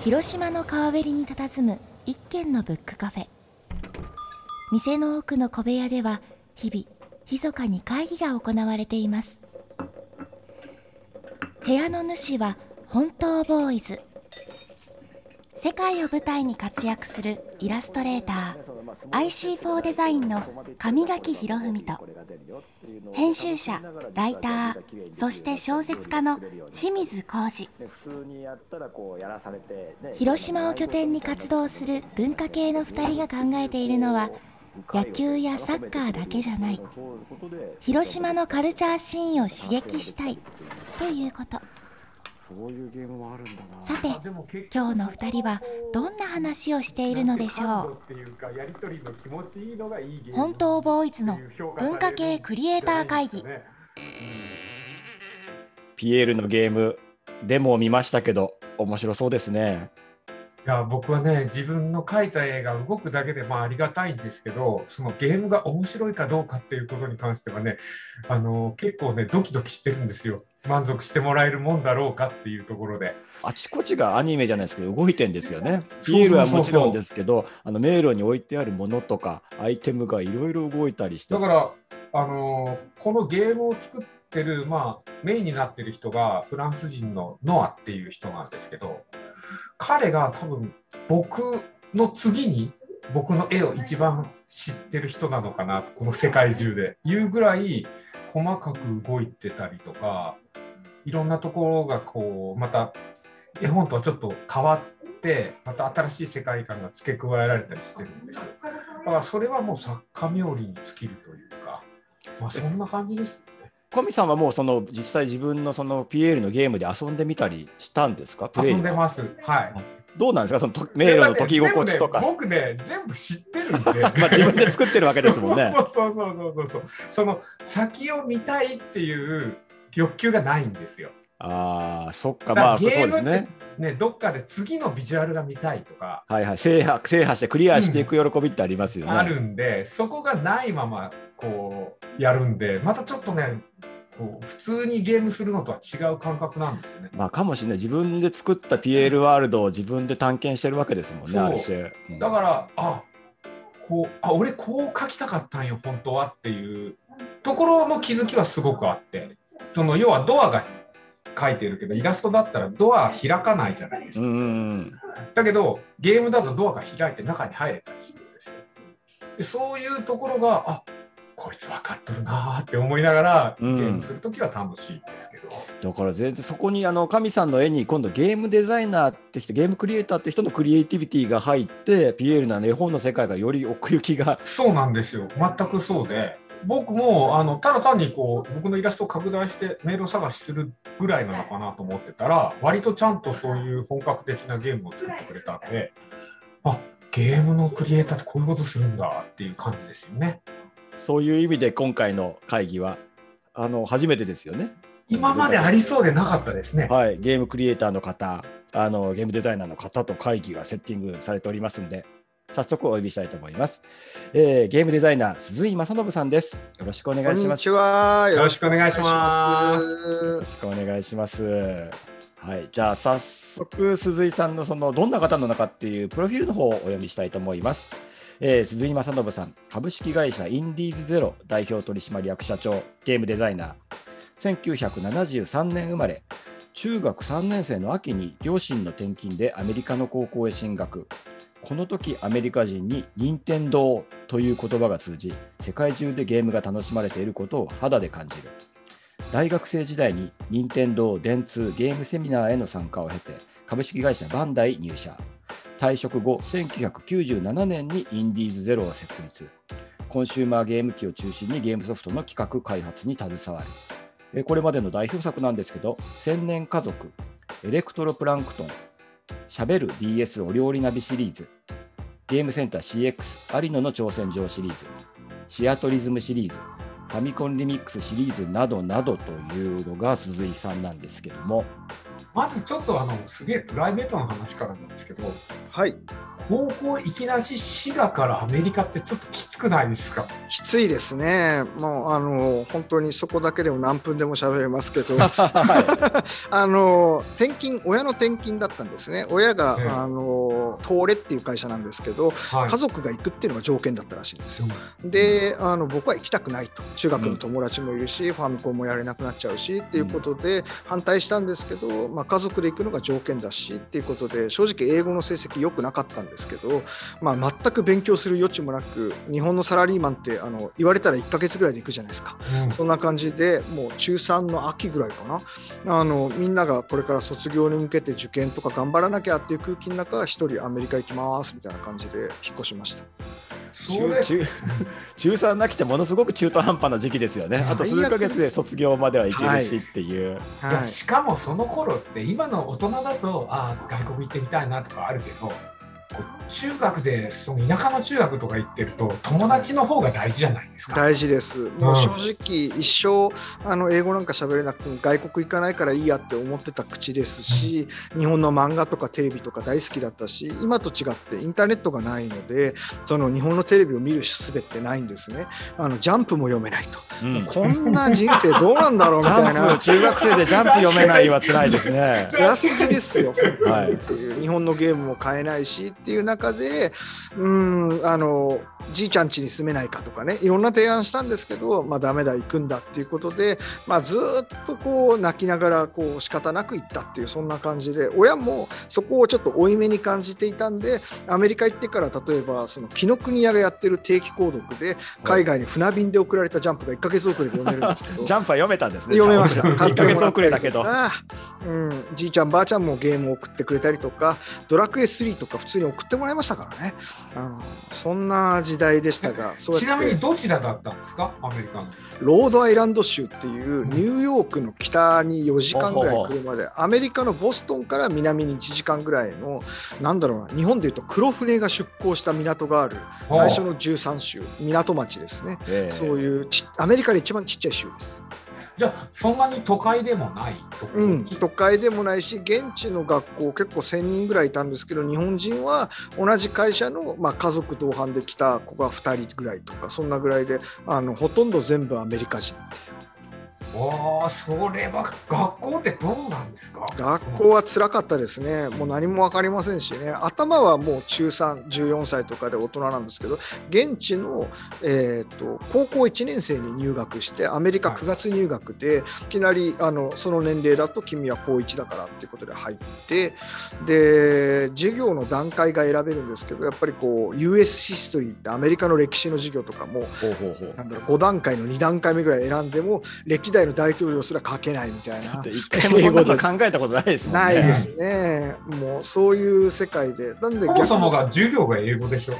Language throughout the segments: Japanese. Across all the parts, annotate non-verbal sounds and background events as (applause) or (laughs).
広島の川べりに佇む一軒のブックカフェ。店の奥の小部屋では日々密かに会議が行われています。部屋の主は本当ボーイズ。世界を舞台に活躍するイラストレーター IC4 デザインの上垣博文と編集者ライターそして小説家の清水浩二広島を拠点に活動する文化系の2人が考えているのは野球やサッカーだけじゃない。広島のカルチャーシーンを刺激したいということ。さて今日の2人はどんな話をしているのでしょう？本当ボーイズの文化系クリエイター会議。ピエールのゲームデモを見ましたけど面白そうですね。いや僕はね自分の描いた絵が動くだけでまあありがたいんですけどそのゲームが面白いかどうかっていうことに関してはねあの結構ねドキドキしてるんですよ満足してもらえるもんだろうかっていうところで。あちこちがアニメじゃないですけど動いてんですよね。ピエールはもちろんですけどあの迷路に置いてあるものとかアイテムがいろいろ動いたりして。だからあのこのゲームを作ってる、まあ、メインになってる人がフランス人のノアっていう人なんですけど彼が多分僕の次に僕の絵を一番知ってる人なのかなこの世界中で。いうぐらい細かく動いてたりとかいろんなところがこうまた絵本とはちょっと変わってまた新しい世界観が付け加えられたりしてるんです。よだからそれはもう作家冥利に尽きるというか、まあ、そんな感じですね。コミさんはもうその実際自分のその PL のゲームで遊んでみたりしたんですか？遊んでます。はい。どうなんですか？その迷路の解き心地とか、ね、僕ね全部知ってるんで。(laughs) まあ自分で作ってるわけですもんね。(laughs) そうそうそうそうそう。その先を見たいっていう欲求がないんですよああ、そっか、まあ、そうですね。ね、どっかで次のビジュアルが見たいとか、はいはい、制覇制覇してクリアしていく喜びってありますよね。うん、あるんで、そこがないままこうやるんで、またちょっとね、こう普通にゲームするのとは違う感覚なんですよね。まあ、かもしれない、自分で作った PL ワールドを自分で探検してるわけですもんね、ある種。うん、だから、あこうあ俺こう書きたかったんよ、本当はっていうところの気づきはすごくあって、その要はドアが書いてるけどイラストだったらドア開かないじゃないですか。だけどゲームだとドアが開いて中に入れたりするんですよ。でそういうところがあこいつ分かっとるなって思いながらゲームするときは楽しいんですけど、うん、だから全然そこにあの神さんの絵に今度ゲームデザイナーって人ゲームクリエイターって人のクリエイティビティが入ってピエールな絵本の世界がより奥行きが。そうなんですよ。全くそうで僕もあのただ単にこう僕のイラストを拡大してメールを探しするぐらいなのかなと思ってたら割とちゃんとそういう本格的なゲームを作ってくれたんであゲームのクリエイターってこういうことするんだっていう感じですよね。そういう意味で今回の会議はあの初めてですよね。今までありそうでなかったですね。はい、ゲームクリエイターの方、あのゲームデザイナーの方と会議がセッティングされておりますので、早速お呼びしたいと思います。えー、ゲームデザイナー鈴井正信さんです。よろしくお願いします。よろしくお願いします。よろしくお願いします。はい、じゃあ早速鈴井さんのそのどんな方なのかっていうプロフィールの方をお読みしたいと思います。えー、鈴井正信さん、株式会社インディーズゼロ代表取締役社長、ゲームデザイナー、1973年生まれ、中学3年生の秋に両親の転勤でアメリカの高校へ進学、この時アメリカ人に任天堂という言葉が通じ世界中でゲームが楽しまれていることを肌で感じる。大学生時代に任天堂電通ゲームセミナーへの参加を経て株式会社バンダイ入社。退職後1997年にインディーズゼロを設立。コンシューマーゲーム機を中心にゲームソフトの企画開発に携わるこれまでの代表作なんですけど千年家族エレクトロプランクトン。しゃべる DS お料理ナビシリーズ、ゲームセンター CX 有野の挑戦状シリーズ、シアトリズムシリーズ、ファミコンリミックスシリーズなどなどというのが鈴井さんなんですけども。まずちょっとあのすげえプライベートな話からなんですけど、はい、高校いきなし滋賀からアメリカってちょっときつくないですか？きついですね。もうあの本当にそこだけでも何分でも喋れますけど、(laughs) はあの転勤親の転勤だったんですね。親が、ええ。あの東レっていう会社なんですけど、はい。家族が行くっていうのが条件だったらしいんですよ。であの僕は行きたくないと。中学の友達もいるし、ファミコンもやれなくなっちゃうしっていうことで反対したんですけど、まあ、家族で行くのが条件だしっていうことで正直英語の成績良くなかったんですけど、まあ、全く勉強する余地もなく日本のサラリーマンってあの言われたら1ヶ月ぐらいで行くじゃないですか。うんそんな感じでもう中3の秋ぐらいかなあのみんながこれから卒業に向けて受験とか頑張らなきゃっていう空気の中一人アメリカ行きますみたいな感じで引っ越しました。中中 (laughs) 中3なきてものすごく中途半端な時期ですよね。あと数ヶ月で卒業まではいけるしっていう。いやはいしかもその頃って今の大人だとああ外国行ってみたいなとかあるけど中学でその田舎の中学とか行ってると友達の方が大事じゃないですか。大事です。もう正直、一生あの英語なんか喋れなくても外国行かないからいいやって思ってた口ですし、日本の漫画とかテレビとか大好きだったし、今と違ってインターネットがないので、その日本のテレビを見る術ってないんですね。あのジャンプも読めないと。うんこんな人生どうなんだろうみジたいな。中学生でジャンプ読めないは辛いですね。辛すぎですよ、はい日本のゲームも買えないしっていう中で、うん、あのじいちゃん家に住めないかとかね、いろんな提案したんですけど、まあ、ダメだ、行くんだっていうことで、まあ、ずーっとこう泣きながらこう仕方なく行ったっていう、そんな感じで、親もそこをちょっと負い目に感じていたんで、アメリカ行ってから、例えば、その紀ノ国屋がやってる定期購読で、海外に船便で送られたジャンプが1ヶ月遅れで読めるんですけど。(laughs) ジャンプは読めたんですね。読めました。1ヶ月遅れだけど。ああうん、じいちゃん、ばあちゃんもゲームを送ってくれたりとか、ドラクエ3とか普通に送ってもらいましたからね。あのそんな時代でしたが、ちなみにどちらだったんですか？アメリカの。ロードアイランド州っていうニューヨークの北に4時間ぐらい車で、アメリカのボストンから南に1時間ぐらいの、なんだろうな、日本でいうと黒船が出港した港がある最初の13州、港町ですね。ええそういうちアメリカで一番ちっちゃい州です。じゃあそんなに都会でもない？ところうん、都会でもないし現地の学校結構1000人ぐらいいたんですけど日本人は同じ会社の、まあ、家族同伴で来た子が2人ぐらいとかそんなぐらいであのほとんど全部アメリカ人。ああそれは学校ってどうなんですか？学校は辛かったですね。もう何も分かりませんしね。頭はもう中314歳とかで大人なんですけど現地の、えー、と高校1年生に入学してアメリカはい。9月入学で、い、きなりあのその年齢だと君は高1だからっていうことで入ってで授業の段階が選べるんですけどやっぱりこう US ヒストリーってアメリカの歴史の授業とかもほうほうほう。なんだろう5段階の2段階目ぐらい選んでも歴代の大統領すら書けないみたいな一回もそんなこと考えたことないですもんね。ないですね。もうそういう世界で。なんでそもそも逆が授業が英語でしょ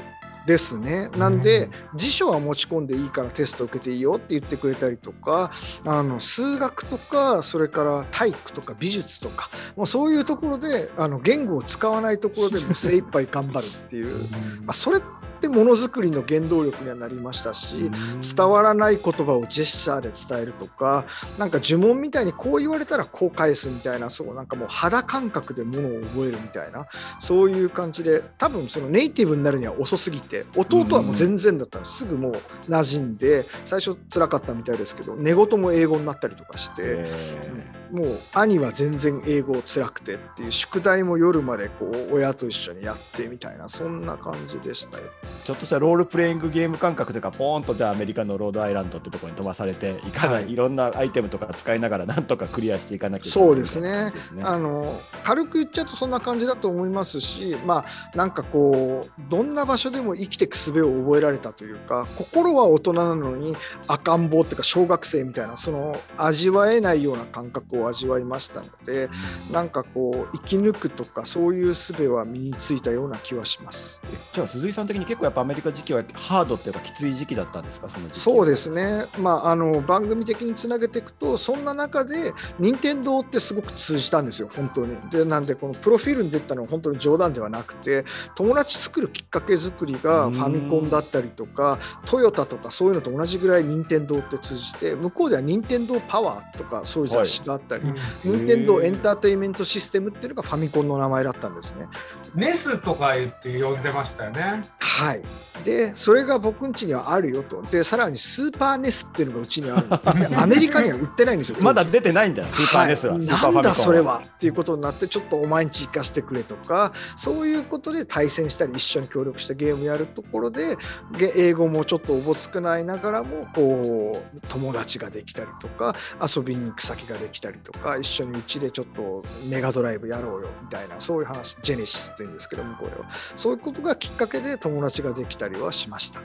ですね。なんで、辞書は持ち込んでいいからテスト受けていいよって言ってくれたりとか、あの数学とか、それから体育とか美術とか、もうそういうところであの言語を使わないところでも精一杯頑張るっていう、まあ、それってものづくりの原動力にはなりましたし、伝わらない言葉をジェスチャーで伝えるとか、なんか呪文みたいにこう言われたらこう返すみたいな、そうなんかもう肌感覚でものを覚えるみたいな、そういう感じで、多分そのネイティブになるには遅すぎて、弟はもう全然だったらすぐもう馴染んで、最初辛かったみたいですけど、寝言も英語になったりとかして、えもう兄は全然英語辛くてっていう宿題も夜までこう親と一緒にやってみたいなそんな感じでしたよ。ーちょっとしたロールプレイングゲーム感覚というか、ポーンとじゃあアメリカのロードアイランドってところに飛ばされて、いかなはい。いろんなアイテムとか使いながら、なんとかクリアしていかなきゃいけないそうですね。ねあの軽く言っちゃうとそんな感じだと思いますしまあなんかこうどんな場所でも生きていく術を覚えられたというか心は大人なのに赤ん坊っていうか小学生みたいなその味わえないような感覚を味わいましたのでなんかこう生き抜くとかそういう術は身についたような気はします。じゃあ鈴井さん的に結構やっぱアメリカ時期はハードっていうかきつい時期だったんですか？そそうですね、まあ、あの番組的につなげていくと、そんな中で、任天堂ってすごく通じたんですよ、本当に。で、なんで、このプロフィールに出たのは本当に冗談ではなくて、友達作るきっかけ作りがうん。ファミコンだったりとか、トヨタとかそういうのと同じぐらい任天堂って通じて、向こうでは任天堂パワーとかそういう雑誌があったり、うん任天堂エンターテインメントシステムっていうのがファミコンの名前だったんですね。ネスとか言って呼んでましたよね。はい。で、それが僕ん家にはあるよと。で、さらにスーパーネスっていうのがうちにある (laughs) アメリカには売ってないんですよ。まだ出てないんだよ、スーパーネスは。はいなんだそれはっていうことになってちょっとお前んち行かせてくれとかそういうことで対戦したり一緒に協力してゲームやるところでげ英語もちょっとおぼつくないながらもこう友達ができたりとか遊びに行く先ができたりとか一緒にうちでちょっとメガドライブやろうよみたいなそういう話ジェネシスって言うんですけど向こうではそういうことがきっかけで友達ができたりはしました。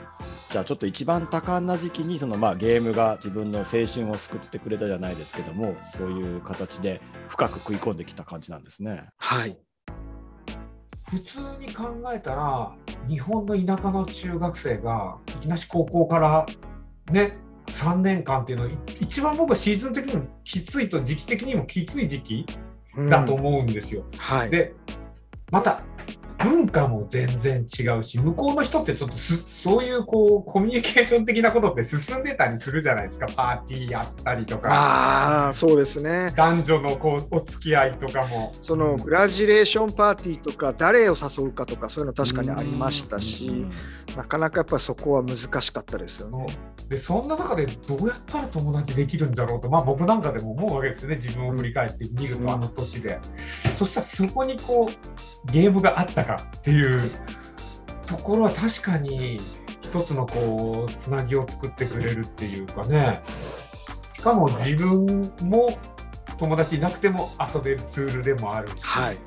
じゃあちょっと一番多感な時期にそのまあゲームが自分の青春を救ってくれたじゃないですけどもそういう形で深く食い込んできた感じなんですね。はい普通に考えたら日本の田舎の中学生がいきなし高校からね3年間っていうのはい一番僕はシーズン的にもきついと時期的にもきつい時期だと思うんですよ。はいでまた。文化も全然違うし向こうの人ってちょっとすそういうこうコミュニケーション的なことって進んでたりするじゃないですか。パーティーやったりとか。ああそうですね。男女のこうお付き合いとかも。そのグラジュレーションパーティーとか誰を誘うかとかそういうの確かにありましたしなかなかやっぱりそこは難しかったですよね。でそんな中でどうやったら友達できるんだろうと、まあ、僕なんかでも思うわけですよね。自分を振り返ってみるうんとあの年で、そしたらそこにこうゲームがあったかっていうところは確かに一つのこうつなぎを作ってくれるっていうかね。しかも自分も友達いなくても遊べるツールでもあるし、はい。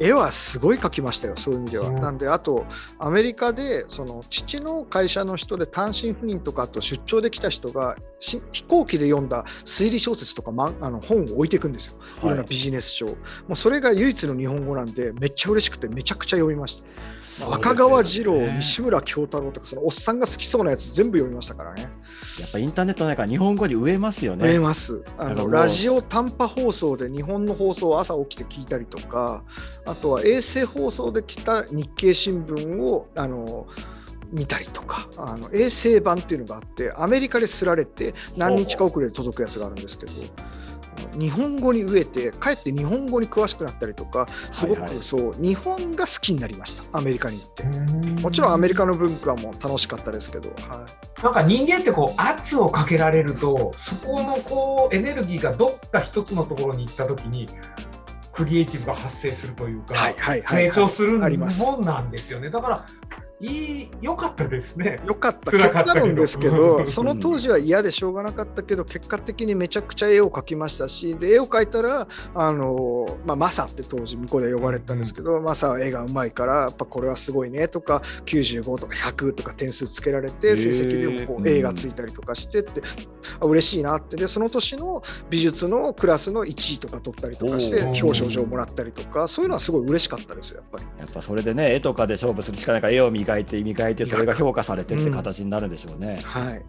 絵はすごい描きましたよ、そういう意味では。うんなんで、あと、アメリカで、その父の会社の人で単身赴任とか、あと出張で来た人が、し飛行機で読んだ推理小説とか、ま、あの本を置いていくんですよ、いろんなビジネス書を。もうそれが唯一の日本語なんで、めっちゃ嬉しくて、めちゃくちゃ読みました。赤川次郎、西村京太郎とか、そのおっさんが好きそうなやつ全部読みましたからね。やっぱインターネットないから日本語に植えますよ見えね。ますあのラジオ短波放送で日本の放送を朝起きて聞いたりとかあとは衛星放送で来た日経新聞をあの見たりとかあの衛星版っていうのがあってアメリカですられて何日か遅れで届くやつがあるんですけど日本語に植えてかえって日本語に詳しくなったりとかすごはい。はいくそう、日本が好きになりましたアメリカに行って。うんもちろんアメリカの文化も楽しかったですけど、はい、なんか人間ってこう圧をかけられるとそこのこうエネルギーがどっか一つのところに行った時にクリエイティブが発生するというか、はいはいはい成長するもんなんですよね。だからいい良かったですね。よかった。辛結かったけど。果論ですけうど、ん (laughs) その当時は嫌でしょうがなかったけど、結果的にめちゃくちゃ絵を描きましたし、で絵を描いたら、あのまあ、マサって当時、向こうで呼ばれてたんですけど、マサは絵がうまいから、やっぱこれはすごいねとか、95とか100とか点数つけられへて、ー。成績でもこう A がついたりとかしてって、あ嬉しいなって、で、その年の美術のクラスの1位とか取ったりとかして、表彰状もらったりとか、そういうのはすごい嬉しかったですよ、やっぱり。やっぱそれでね、絵とかで勝負するしかないから、絵を磨いて、磨いて、それが評価されてって形になるんでしょうね。はい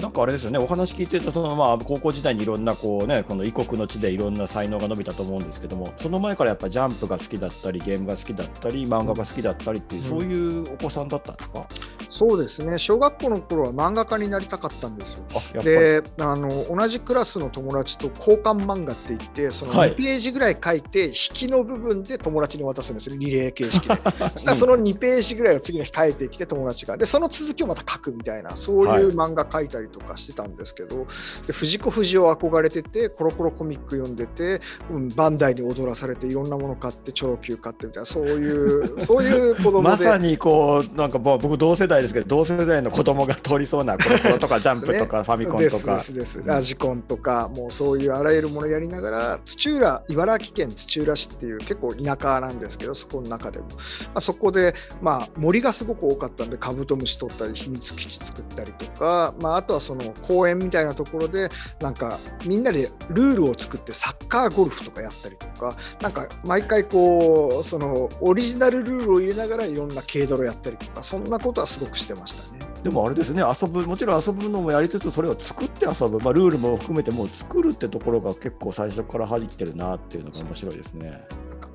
なんかあれですよね、お話聞いてると、そのまあ高校時代にいろんなこう、ね、この異国の地でいろんな才能が伸びたと思うんですけども、その前からやっぱジャンプが好きだったり、ゲームが好きだったり、漫画が好きだったりっていう、うん。そういうお子さんだったんですか、そうですね、小学校の頃は漫画家になりたかったんですよ。であの同じクラスの友達と交換漫画って言ってそのはい。2ページぐらい書いて、引きの部分で友達に渡すんですよリレー形式で。(laughs) そしたらその2ページぐらいを次の日書いてきて友達が。でその続きをまた書くみたいなそういう漫画書いたりとかしてたんですけど、で藤子不二雄憧れててコロコロコミック読んでて、うん、バンダイに踊らされていろんなもの買ってチョロ Q 買ってみたいなそういう (laughs) そういう子供で。まさにこう、なんか僕、同世代ですけど、同世代の子供が通りそうな、コロコロとか (laughs) ジャンプとか、ファミコンとか。ですラジコンとかもうそういうあらゆるものやりながら土浦茨城県土浦市っていう結構田舎なんですけどそこの中でも、まあ、そこで、まあ、森がすごく多かったんでカブトムシ取ったり秘密基地作ったりとか、まあ、あとはその公園みたいなところでなんかみんなでルールを作ってサッカーゴルフとかやったりとかなんか毎回こうそのオリジナルルールを入れながらいろんな軽泥やったりとかそんなことはすごくしてましたね。でもあれですね、遊ぶ、もちろん遊ぶのもやりつつ、それを作って遊ぶ、まあ、ルールも含めて、もう作るってところが結構最初から入ってるなっていうのが面白いですね。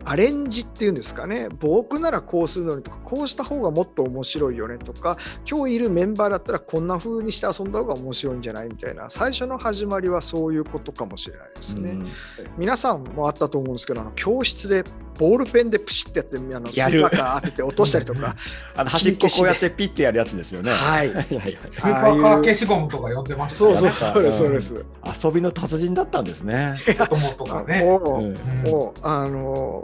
アレンジっていうんですかね僕ならこうするのにとかこうした方がもっと面白いよねとか今日いるメンバーだったらこんな風にして遊んだ方が面白いんじゃないみたいな最初の始まりはそういうことかもしれないですね。うん皆さんもあったと思うんですけどあの教室でボールペンでプシッてやってあのやるスーパーカー当てて落としたりとか (laughs) あの端っここうやってピッてやるやつですよね。はい (laughs) はいはいはいスーパーカー消しゴムとか呼んでましたそうよね。そうそうですそうです。遊びの達人だったんですね。子供とかね。もう、うんもうあの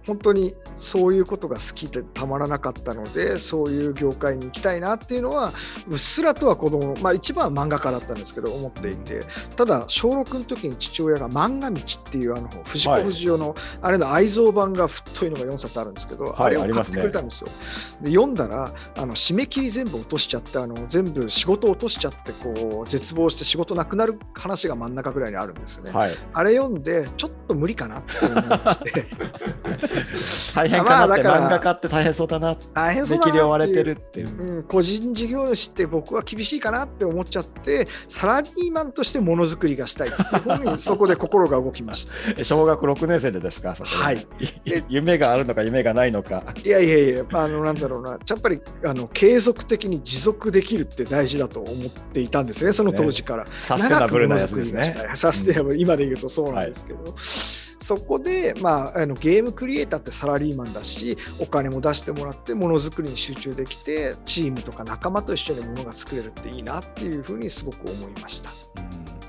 本当にそういうことが好きでたまらなかったのでそういう業界に行きたいなっていうのはうっすらとは子供まあ一番は漫画家だったんですけど思っていてただ小6の時に父親が「漫画道」っていうあの藤子不二雄の、あれの愛蔵版が太いのが4冊あるんですけど、はいあれを買ってありますねくれたんですよ。で読んだらあの締め切り全部落としちゃってあの全部仕事落としちゃってこう絶望して仕事なくなる話が真ん中ぐらいにあるんですね。はい。あれ読んでちょっと無理かなって思いまして (laughs) (laughs) 大変かなって、まあ漫画家って大変そうだな。大変そうだなわれってるっていう。うん、個人事業主って僕は厳しいかなって思っちゃってサラリーマンとしてものづくりがしたいっていうふうにそこで心が動きました。(laughs) え小学6年生でですか、は。い。で (laughs) 夢があるのか夢がないのか。いやいやいやあのなんだろうな。やっぱりあの継続的に持続できるって大事だと思っていたんですねその当時から、サステナブルなやつですね。サステナブル、今で言うとそうなんですけど、そこで、まあ、あのゲームクリエイターってサラリーマンだしお金も出してもらってものづくりに集中できてチームとか仲間と一緒にものが作れるっていいなっていうふうにすごく思いました。うん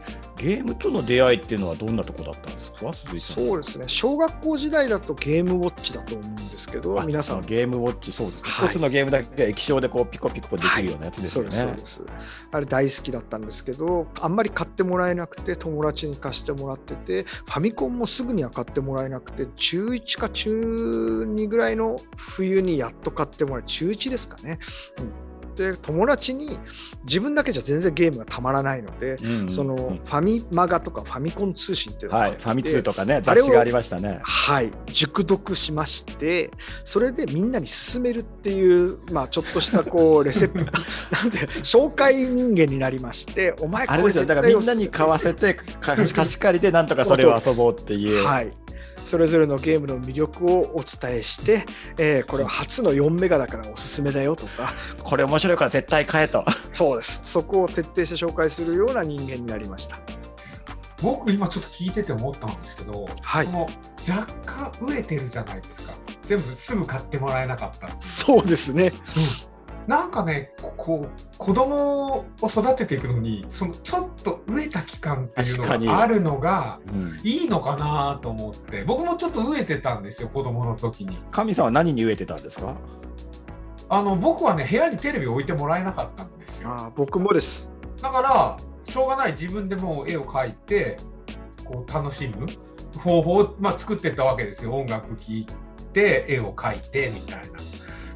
ゲームとの出会いっていうのはどんなとこだったんですか？そうですね。小学校時代だとゲームウォッチだと思うんですけどあ皆さん。ゲームウォッチ、そうですね。はい。一つのゲームだけが液晶でこうピコピコできるようなやつですよね。そうですそうです。あれ大好きだったんですけどあんまり買ってもらえなくて友達に貸してもらっててファミコンもすぐには買ってもらえなくて中1か中2ぐらいの冬にやっと買ってもらえ中1ですかね、うんで友達に自分だけじゃ全然ゲームがたまらないので、うんそのうんファミマガとかファミコン通信っていうのがはい、ファミ通とかね、雑誌がありましたね。はい、熟読しまして、それでみんなに勧めるっていう、まあ、ちょっとしたこう (laughs) レセプなんで、紹介人間になりまして、お前あれですよ、だからみんなに買わせて、か貸し借りでなんとかそれを遊ぼうっていう。はい、それぞれのゲームの魅力をお伝えして、えーこれは初の4メガだからおすすめだよとか、これ面白いから絶対買えと。そうです、そこを徹底して紹介するような人間になりました。僕今ちょっと聞いてて思ったんですけど、はいその若干飢えてるじゃないですか。全部すぐ買ってもらえなかった。そうですね。なんかね、ここう子供を育てていくのに、そのちょっと飢えた期間っていうのがあるのがうんいいのかなと思って、僕もちょっと飢えてたんですよ、子供の時に。神さんは何に飢えてたんですか？あの僕はね、部屋にテレビ置いてもらえなかったんですよ。あー僕もです。だから、しょうがない、自分でもう絵を描いて、こう楽しむ方法を、まあ、作ってったわけですよ。音楽聴いて、絵を描いてみたいな。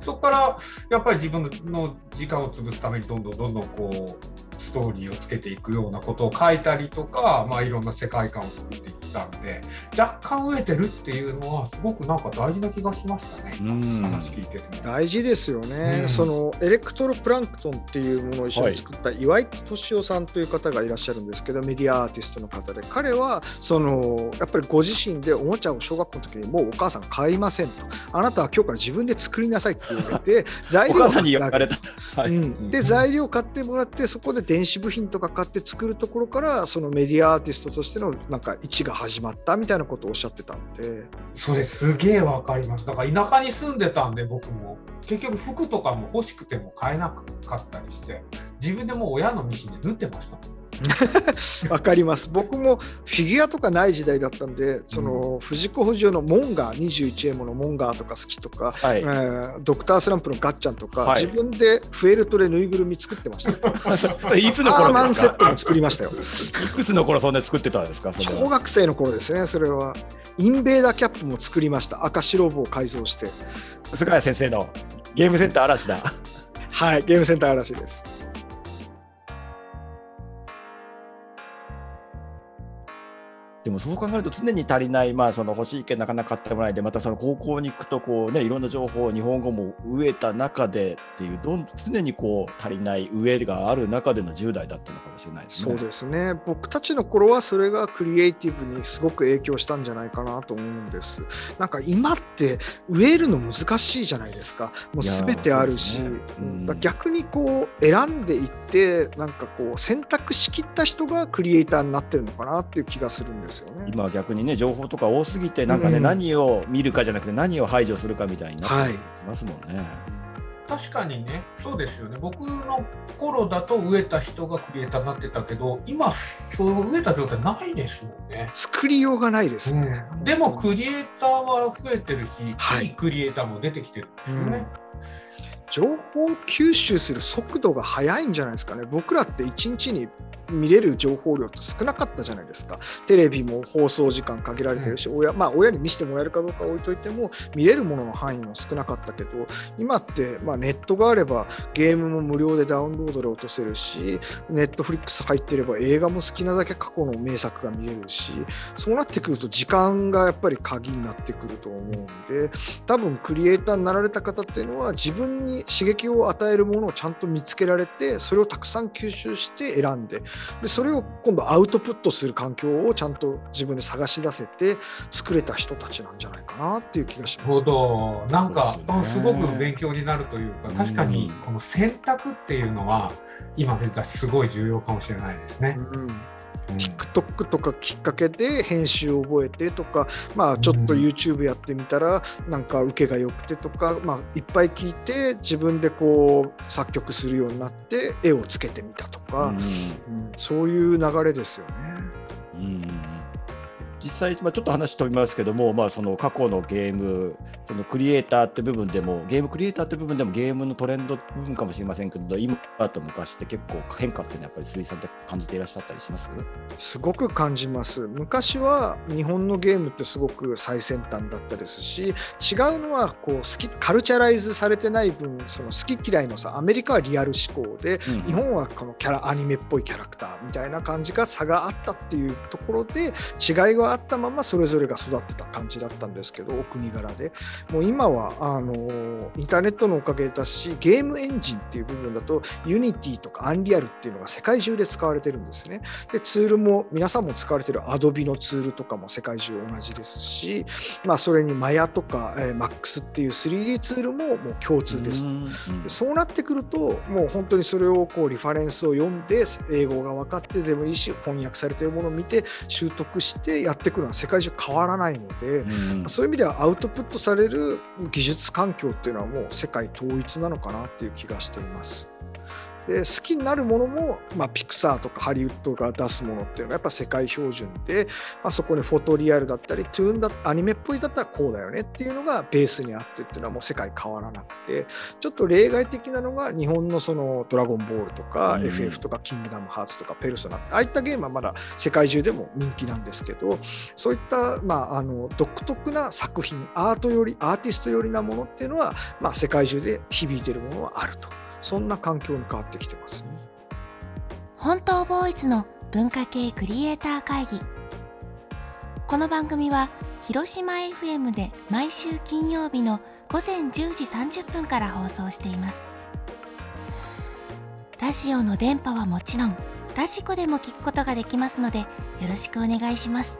そこから、やっぱり自分の時間を潰すために、どんどんどんどんこう、ストーリーをつけていくようなことを書いたりとか、まあ、いろんな世界観を作っていく。たんで、若干飢えてるっていうのは、すごくなんか大事な気がしましたね。うん。話聞いてても。大事ですよね、うん。そのエレクトロプランクトンっていうものを一緒に作った岩井俊雄さんという方がいらっしゃるんですけどメディアアーティストの方で彼はそのやっぱりご自身でおもちゃを小学校の時にもうお母さん買いませんと。あなたは今日から自分で作りなさいって言われて材料をお母さんに言われた。(laughs) はい。うん、で材料を買ってもらってそこで電子部品とか買って作るところからそのメディアアーティストとしてのなんか一が始始まったみたいなことをおっしゃってたんでそれすげえわかります。だから田舎に住んでたんで僕も結局服とかも欲しくても買えなかったりして自分でもう親のミシンで縫ってましたもん。わかります。僕もフィギュアとかない時代だったんでその藤子不二雄のモンガー21エモのモンガーとか好きとか、はい。え。ードクタースランプのガッチャンとか、はい。自分でフェルトでぬいぐるみ作ってましたよ。(laughs) いつの頃ですか？ンセットも作りましたよ。いくつの頃そんな作ってたんですか？小学生の頃ですねそれは。インベーダーキャップも作りました。赤白棒を改造して。菅谷先生のゲームセンター嵐だ。はいゲームセンター嵐ですでもそう考えると常に足りない、まあ、その欲しい券なかなか買ってもらえてまたその高校に行くとこう、ね、いろんな情報日本語も飢えた中でっていうどん常にこう足りない飢えがある中での10代だったのかもしれないですね。そうですね。僕たちの頃はそれがクリエイティブにすごく影響したんじゃないかなと思うんです。なんか今って植えるの難しいじゃないですか。もう全てあるし、ね。うん、逆にこう選んでいってなんかこう選択しきった人がクリエイターになってるのかなっていう気がするんですよね。今逆にね情報とか多すぎてなんかね、うん、何を見るかじゃなくて何を排除するかみたいになってますもんね。はい確かにね、そうですよね。僕の頃だと植えた人がクリエイターになってたけど、今、その植えた状態ないですもんね。作りようがないですね。うん、でも、クリエイターは増えてるし、はい、いいクリエイターも出てきてるんですよね。うん情報吸収する速度が速いんじゃないですかね。僕らって1日に見れる情報量って少なかったじゃないですか。テレビも放送時間限られてるし、うん、親まあ、親に見せてもらえるかどうか置いといても、見れるものの範囲も少なかったけど、今って、まあ、ネットがあればゲームも無料でダウンロードで落とせるし、ネットフリックス入ってれば映画も好きなだけ過去の名作が見れるし、そうなってくると時間がやっぱり鍵になってくると思うんで、多分クリエイターになられた方っていうのは自分に刺激を与えるものをちゃんと見つけられて、それをたくさん吸収して選んで、でそれを今度アウトプットする環境をちゃんと自分で探し出せて作れた人たちなんじゃないかなっていう気がします。ほどなんかすごく勉強になるというか確かにこの選択っていうのは今出たすごい重要かもしれないですね。うん TikTok とかきっかけで編集を覚えてとか、まあ、ちょっと YouTube やってみたらなんか受けが良くてとか、まあ、いっぱい聞いて自分でこう作曲するようになって絵をつけてみたとか、うん、そういう流れですよね。際、まあ、ちょっと話飛びますけども、まあ、その過去のゲーム、そのクリエイターって部分でも、ゲームクリエイターって部分でも、ゲームのトレンド部分かもしれませんけど、今と昔って結構変化っていうのは、やっぱり鈴井さんって感じていらっしゃったりします？すごく感じます。昔は日本のゲームってすごく最先端だったですし、違うのはこう好きカルチャライズされてない分、その好き嫌いのさ、アメリカはリアル思考で、うん、日本はこのキャラアニメっぽいキャラクターみたいな感じが差があったっていうところで、違いはあったままそれぞれが育ってた感じだったんですけどお国柄で。もう今はあのインターネットのおかげだしゲームエンジンっていう部分だと Unity とか Unreal っていうのが世界中で使われてるんですね。でツールも皆さんも使われてる Adobe のツールとかも世界中同じですし、まあ、それに Maya とか、えー、MAX っていう 3D ツールももう共通ですでそうなってくるともう本当にそれをこうリファレンスを読んで英語が分かってでもいいし翻訳されてるものを見て習得してやっていくのは世界中変わらないので、うん、そういう意味ではアウトプットされる技術環境っていうのはもう世界統一なのかなっていう気がしています。で好きになるものも、まあ、ピクサーとかハリウッドが出すものっていうのはやっぱ世界標準で、まあ、そこにフォトリアルだったりトゥーンだアニメっぽいだったらこうだよねっていうのがベースにあってっていうのはもう世界変わらなくてちょっと例外的なのが日本のそのドラゴンボールとか、うん、FF とかキングダムハーツとかペルソナああいったゲームはまだ世界中でも人気なんですけどそういった、まあ、あの独特な作品アートよりアーティスト寄りなものっていうのは、まあ、世界中で響いているものはあると。そんな環境に変わってきてますね。本当ボーイズの文化系クリエイター会議この番組は広島 FM で毎週金曜日の午前10時30分から放送していますラジオの電波はもちろんラジコでも聞くことができますのでよろしくお願いします。